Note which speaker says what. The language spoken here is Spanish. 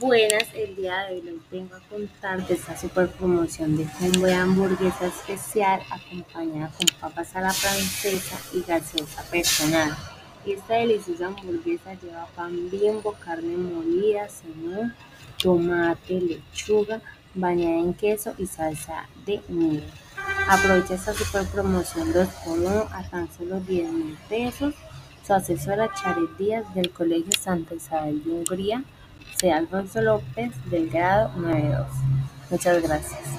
Speaker 1: Buenas, el día de hoy les vengo a contar de esta super promoción de combo de hamburguesa especial acompañada con papas a la francesa y gaseosa personal. Esta deliciosa hamburguesa lleva pan bimbo, carne molida, cebolla, tomate, lechuga, bañada en queso y salsa de miel. Aprovecha esta super promoción 2x1 a tan solo 10 mil pesos. Su asesora Charet Díaz del Colegio Santa Isabel de Hungría, C. Alfonso López del grado 92. Muchas gracias.